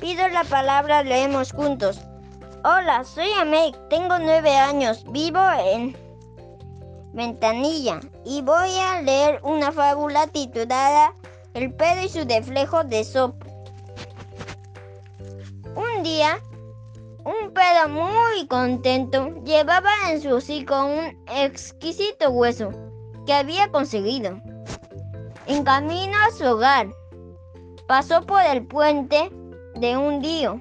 pido la palabra, leemos juntos. Hola, soy Amek, tengo nueve años, vivo en Ventanilla y voy a leer una fábula titulada El pedo y su reflejo de sopo. Un día, un pedo muy contento llevaba en su hocico un exquisito hueso que había conseguido. En camino a su hogar, pasó por el puente de un río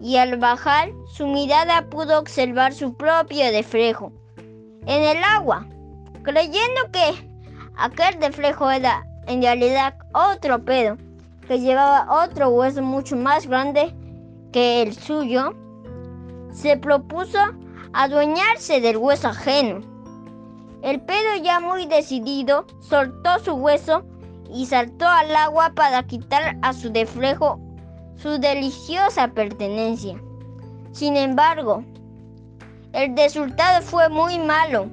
y al bajar su mirada pudo observar su propio reflejo en el agua, creyendo que aquel reflejo era en realidad otro pedo que llevaba otro hueso mucho más grande que el suyo, se propuso adueñarse del hueso ajeno. El pedo ya muy decidido soltó su hueso y saltó al agua para quitar a su reflejo su deliciosa pertenencia. Sin embargo, el resultado fue muy malo,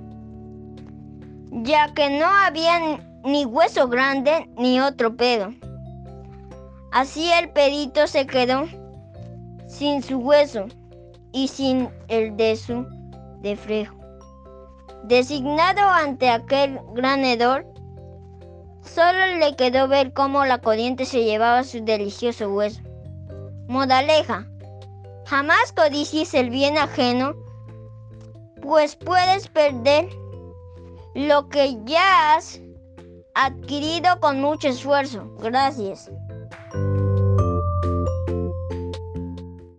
ya que no había ni hueso grande ni otro pedo. Así el pedito se quedó sin su hueso y sin el de su reflejo. Designado ante aquel gran hedor, solo le quedó ver cómo la corriente se llevaba su delicioso hueso. Modaleja. Jamás codicies el bien ajeno, pues puedes perder lo que ya has adquirido con mucho esfuerzo. Gracias.